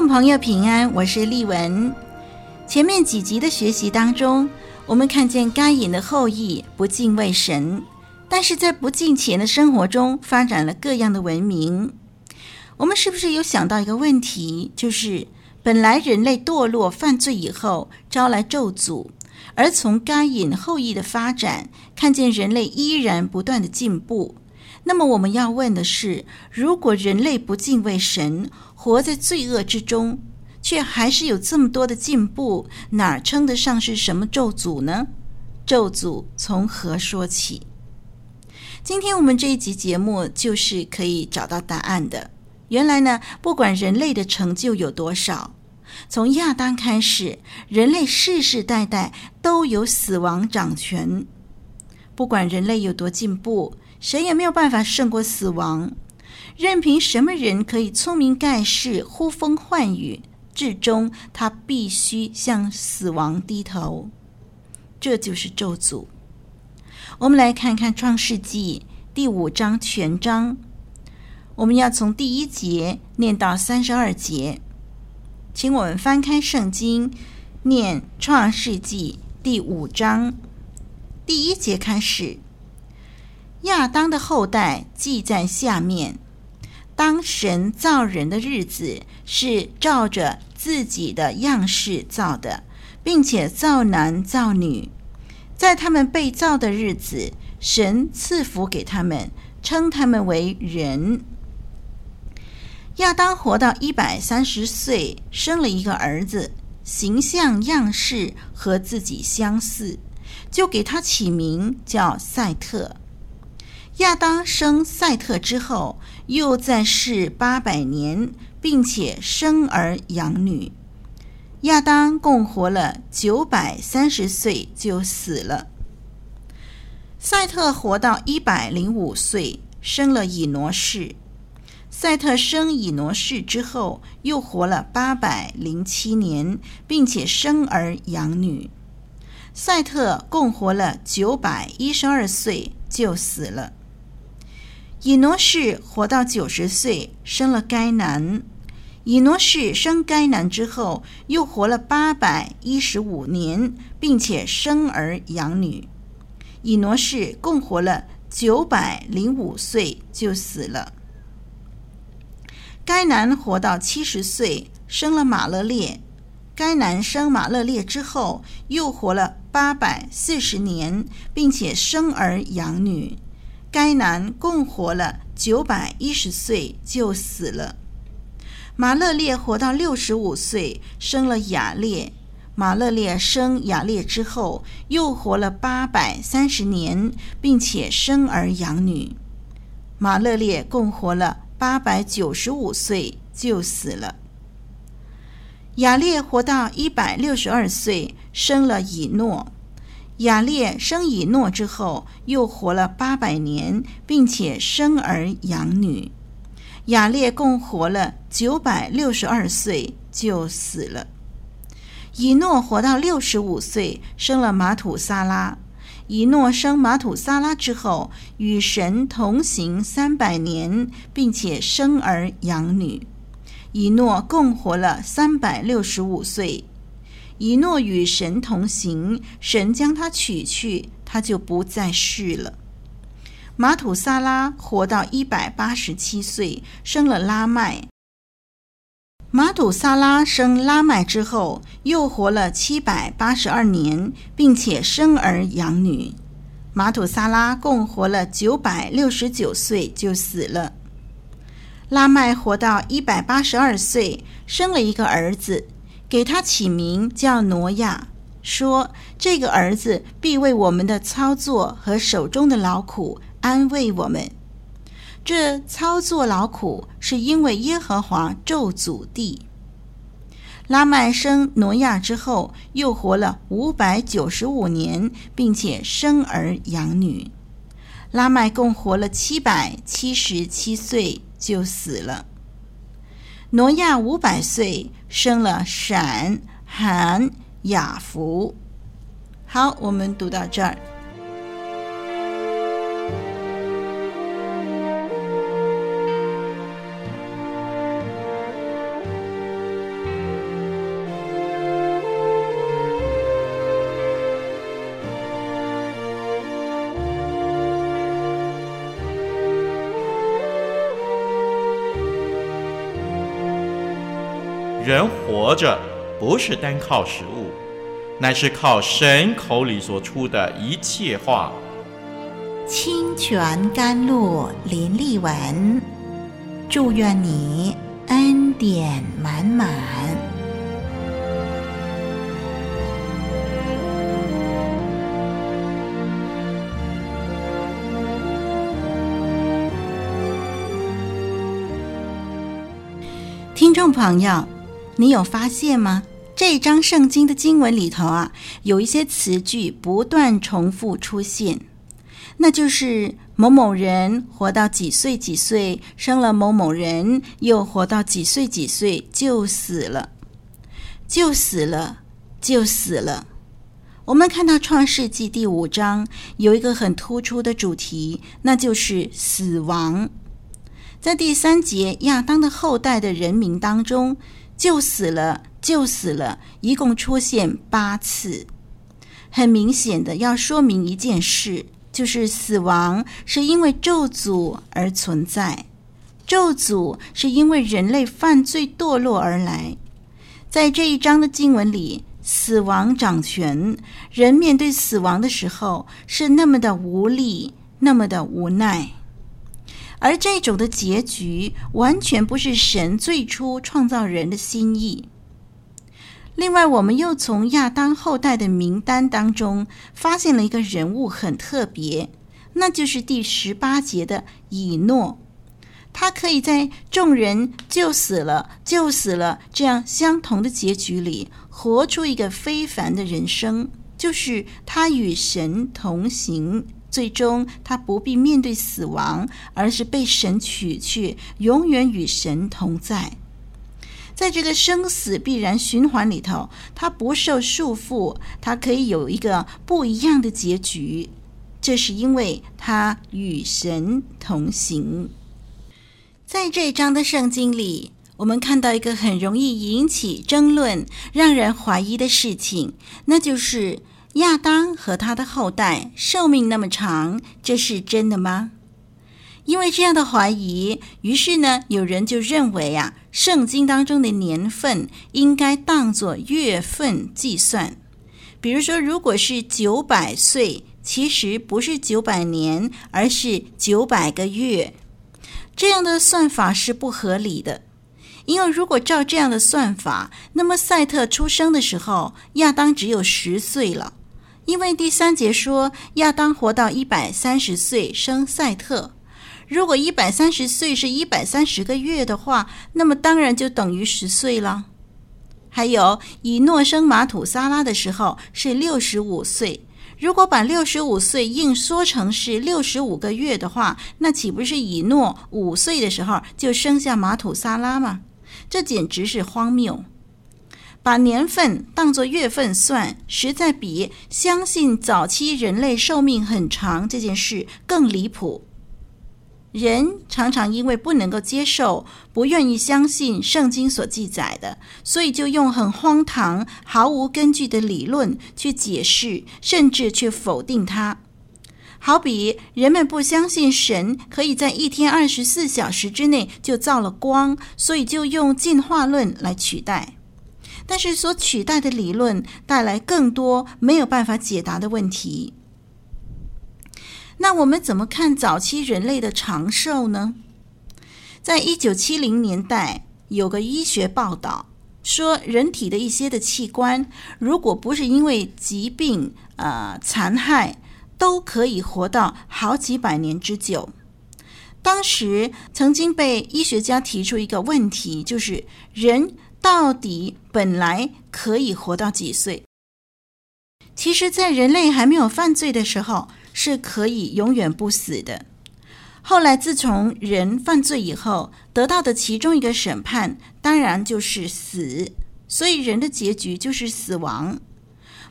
众朋友平安，我是丽文。前面几集的学习当中，我们看见该隐的后裔不敬畏神，但是在不敬虔的生活中发展了各样的文明。我们是不是有想到一个问题，就是本来人类堕落犯罪以后招来咒诅，而从该隐后裔的发展，看见人类依然不断的进步。那么我们要问的是：如果人类不敬畏神，活在罪恶之中，却还是有这么多的进步，哪称得上是什么咒诅呢？咒诅从何说起？今天我们这一集节目就是可以找到答案的。原来呢，不管人类的成就有多少，从亚当开始，人类世世代代都有死亡掌权。不管人类有多进步，谁也没有办法胜过死亡。任凭什么人可以聪明盖世、呼风唤雨，至终他必须向死亡低头。这就是咒诅。我们来看看《创世纪》第五章全章，我们要从第一节念到三十二节。请我们翻开圣经，念《创世纪》第五章第一节开始。亚当的后代记在下面。当神造人的日子，是照着自己的样式造的，并且造男造女。在他们被造的日子，神赐福给他们，称他们为人。亚当活到一百三十岁，生了一个儿子，形象样式和自己相似，就给他起名叫赛特。亚当生赛特之后，又在世八百年，并且生儿养女。亚当共活了九百三十岁就死了。赛特活到一百零五岁，生了以挪士。赛特生以挪士之后，又活了八百零七年，并且生儿养女。赛特共活了九百一十二岁就死了。以挪士活到九十岁，生了该南。以挪士生该南之后，又活了八百一十五年，并且生儿养女。以挪士共活了九百零五岁就死了。该南活到七十岁，生了马勒列。该南生马勒列之后，又活了八百四十年，并且生儿养女。该男共活了九百一十岁就死了。马勒列活到六十五岁，生了雅列。马勒列生雅列之后，又活了八百三十年，并且生儿养女。马勒列共活了八百九十五岁就死了。雅列活到一百六十二岁，生了以诺。亚列生以诺之后，又活了八百年，并且生儿养女。亚列共活了九百六十二岁就死了。以诺活到六十五岁，生了马土撒拉。以诺生马土撒拉之后，与神同行三百年，并且生儿养女。以诺共活了三百六十五岁。一诺与神同行，神将他取去，他就不再世了。马土撒拉活到一百八十七岁，生了拉麦。马土撒拉生拉麦之后，又活了七百八十二年，并且生儿养女。马土撒拉共活了九百六十九岁就死了。拉麦活到一百八十二岁，生了一个儿子。给他起名叫挪亚，说这个儿子必为我们的操作和手中的劳苦安慰我们。这操作劳苦是因为耶和华咒诅地。拉麦生挪亚之后，又活了五百九十五年，并且生儿养女。拉麦共活了七百七十七岁就死了。挪亚五百岁，生了闪、寒、雅福。好，我们读到这儿。人活着不是单靠食物，乃是靠神口里所出的一切话。清泉甘露淋漓文，祝愿你恩典满满。听众朋友。你有发现吗？这一章圣经的经文里头啊，有一些词句不断重复出现，那就是某某人活到几岁几岁，生了某某人，又活到几岁几岁就死了，就死了，就死了。我们看到创世纪第五章有一个很突出的主题，那就是死亡。在第三节亚当的后代的人民当中。就死了，就死了，一共出现八次。很明显的要说明一件事，就是死亡是因为咒诅而存在，咒诅是因为人类犯罪堕落而来。在这一章的经文里，死亡掌权，人面对死亡的时候是那么的无力，那么的无奈。而这种的结局完全不是神最初创造人的心意。另外，我们又从亚当后代的名单当中发现了一个人物很特别，那就是第十八节的以诺。他可以在众人就死了、就死了这样相同的结局里，活出一个非凡的人生，就是他与神同行。最终，他不必面对死亡，而是被神取去，永远与神同在。在这个生死必然循环里头，他不受束缚，他可以有一个不一样的结局。这是因为他与神同行。在这章的圣经里，我们看到一个很容易引起争论、让人怀疑的事情，那就是。亚当和他的后代寿命那么长，这是真的吗？因为这样的怀疑，于是呢，有人就认为啊，圣经当中的年份应该当作月份计算。比如说，如果是九百岁，其实不是九百年，而是九百个月。这样的算法是不合理的，因为如果照这样的算法，那么赛特出生的时候，亚当只有十岁了。因为第三节说亚当活到一百三十岁生赛特，如果一百三十岁是一百三十个月的话，那么当然就等于十岁了。还有以诺生玛土撒拉的时候是六十五岁，如果把六十五岁硬说成是六十五个月的话，那岂不是以诺五岁的时候就生下玛土撒拉吗？这简直是荒谬。把年份当作月份算，实在比相信早期人类寿命很长这件事更离谱。人常常因为不能够接受、不愿意相信圣经所记载的，所以就用很荒唐、毫无根据的理论去解释，甚至去否定它。好比人们不相信神可以在一天二十四小时之内就造了光，所以就用进化论来取代。但是所取代的理论带来更多没有办法解答的问题。那我们怎么看早期人类的长寿呢？在一九七零年代，有个医学报道说，人体的一些的器官，如果不是因为疾病呃残害，都可以活到好几百年之久。当时曾经被医学家提出一个问题，就是人到底本来可以活到几岁？其实，在人类还没有犯罪的时候，是可以永远不死的。后来，自从人犯罪以后，得到的其中一个审判，当然就是死，所以人的结局就是死亡。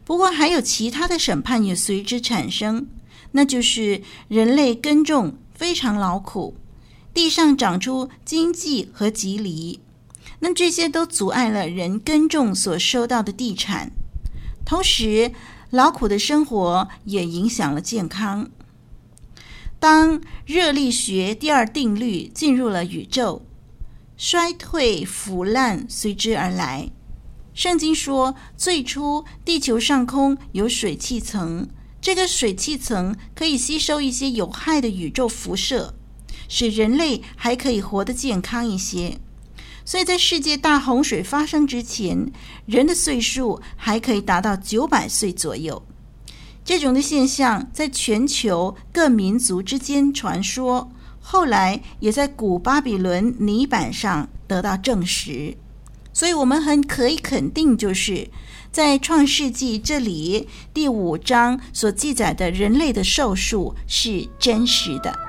不过，还有其他的审判也随之产生，那就是人类耕种非常劳苦，地上长出荆棘和蒺藜，那这些都阻碍了人耕种所收到的地产，同时，劳苦的生活也影响了健康。当热力学第二定律进入了宇宙，衰退腐烂随之而来。圣经说，最初地球上空有水汽层，这个水汽层可以吸收一些有害的宇宙辐射，使人类还可以活得健康一些。所以在世界大洪水发生之前，人的岁数还可以达到九百岁左右。这种的现象在全球各民族之间传说，后来也在古巴比伦泥板上得到证实。所以，我们很可以肯定，就是在创世纪这里第五章所记载的人类的寿数是真实的。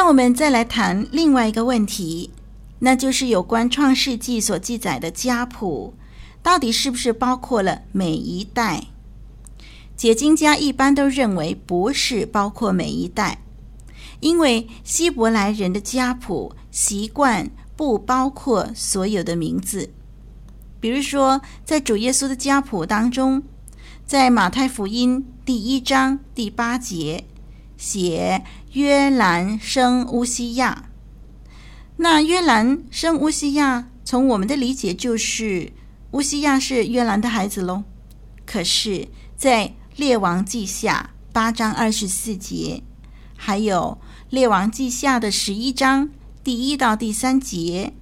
让我们再来谈另外一个问题，那就是有关《创世纪》所记载的家谱，到底是不是包括了每一代？解经家一般都认为不是包括每一代，因为希伯来人的家谱习惯不包括所有的名字。比如说，在主耶稣的家谱当中，在马太福音第一章第八节写。约兰生乌西亚，那约兰生乌西亚，从我们的理解就是乌西亚是约兰的孩子喽。可是，在列王记下八章二十四节，还有列王记下的十一章第一到第三节，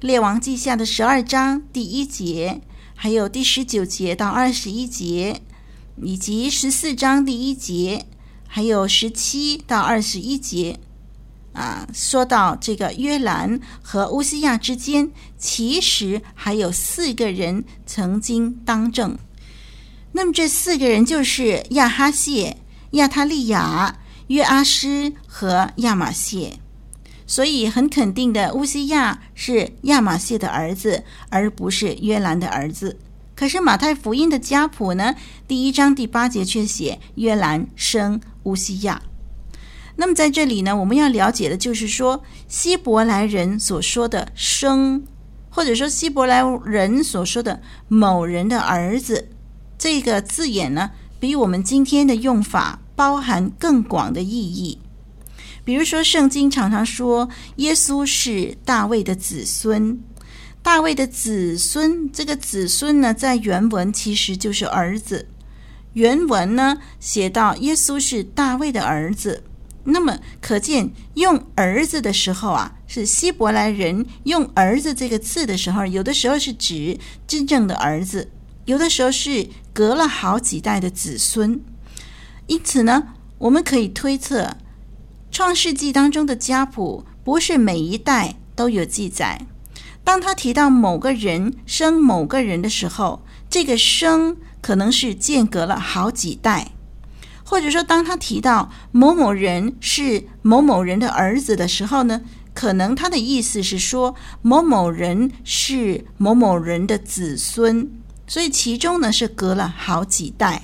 列王记下的十二章第一节，还有第十九节到二十一节，以及十四章第一节。还有十七到二十一节，啊，说到这个约兰和乌西亚之间，其实还有四个人曾经当政。那么这四个人就是亚哈谢、亚他利亚、约阿施和亚玛谢。所以很肯定的，乌西亚是亚玛谢的儿子，而不是约兰的儿子。可是马太福音的家谱呢，第一章第八节却写约兰生乌西亚。那么在这里呢，我们要了解的就是说，希伯来人所说的生，或者说希伯来人所说的某人的儿子，这个字眼呢，比我们今天的用法包含更广的意义。比如说，圣经常常说耶稣是大卫的子孙。大卫的子孙，这个子孙呢，在原文其实就是儿子。原文呢写到耶稣是大卫的儿子，那么可见用儿子的时候啊，是希伯来人用儿子这个字的时候，有的时候是指真正的儿子，有的时候是隔了好几代的子孙。因此呢，我们可以推测，创世纪当中的家谱不是每一代都有记载。当他提到某个人生某个人的时候，这个生可能是间隔了好几代，或者说当他提到某某人是某某人的儿子的时候呢，可能他的意思是说某某人是某某人的子孙，所以其中呢是隔了好几代。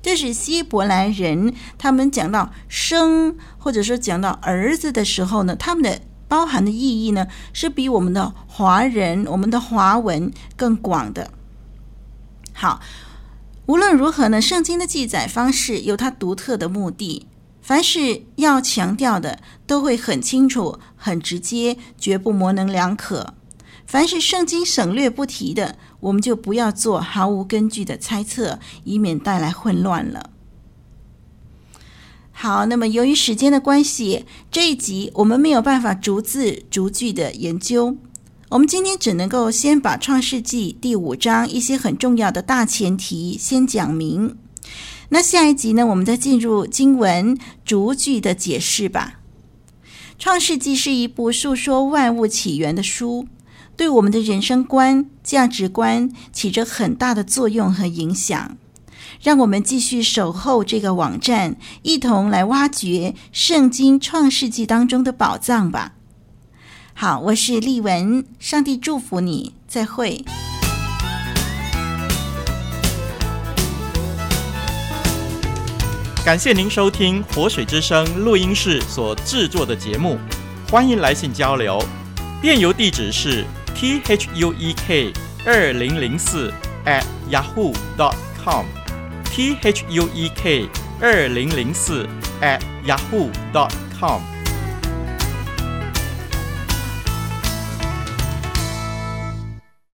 这是希伯来人，他们讲到生或者说讲到儿子的时候呢，他们的包含的意义呢，是比我们的华人、我们的华文更广的。好，无论如何呢，圣经的记载方式有它独特的目的，凡是要强调的，都会很清楚、很直接，绝不模棱两可。凡是圣经省略不提的，我们就不要做毫无根据的猜测，以免带来混乱了。好，那么由于时间的关系，这一集我们没有办法逐字逐句的研究，我们今天只能够先把创世纪第五章一些很重要的大前提先讲明。那下一集呢，我们再进入经文逐句的解释吧。创世纪是一部述说万物起源的书。对我们的人生观、价值观起着很大的作用和影响。让我们继续守候这个网站，一同来挖掘圣经创世纪当中的宝藏吧。好，我是丽文，上帝祝福你，再会。感谢您收听活水之声录音室所制作的节目，欢迎来信交流，电邮地址是。t h u e k 二零零四 at yahoo dot com t h u e k 二零零四 at yahoo dot com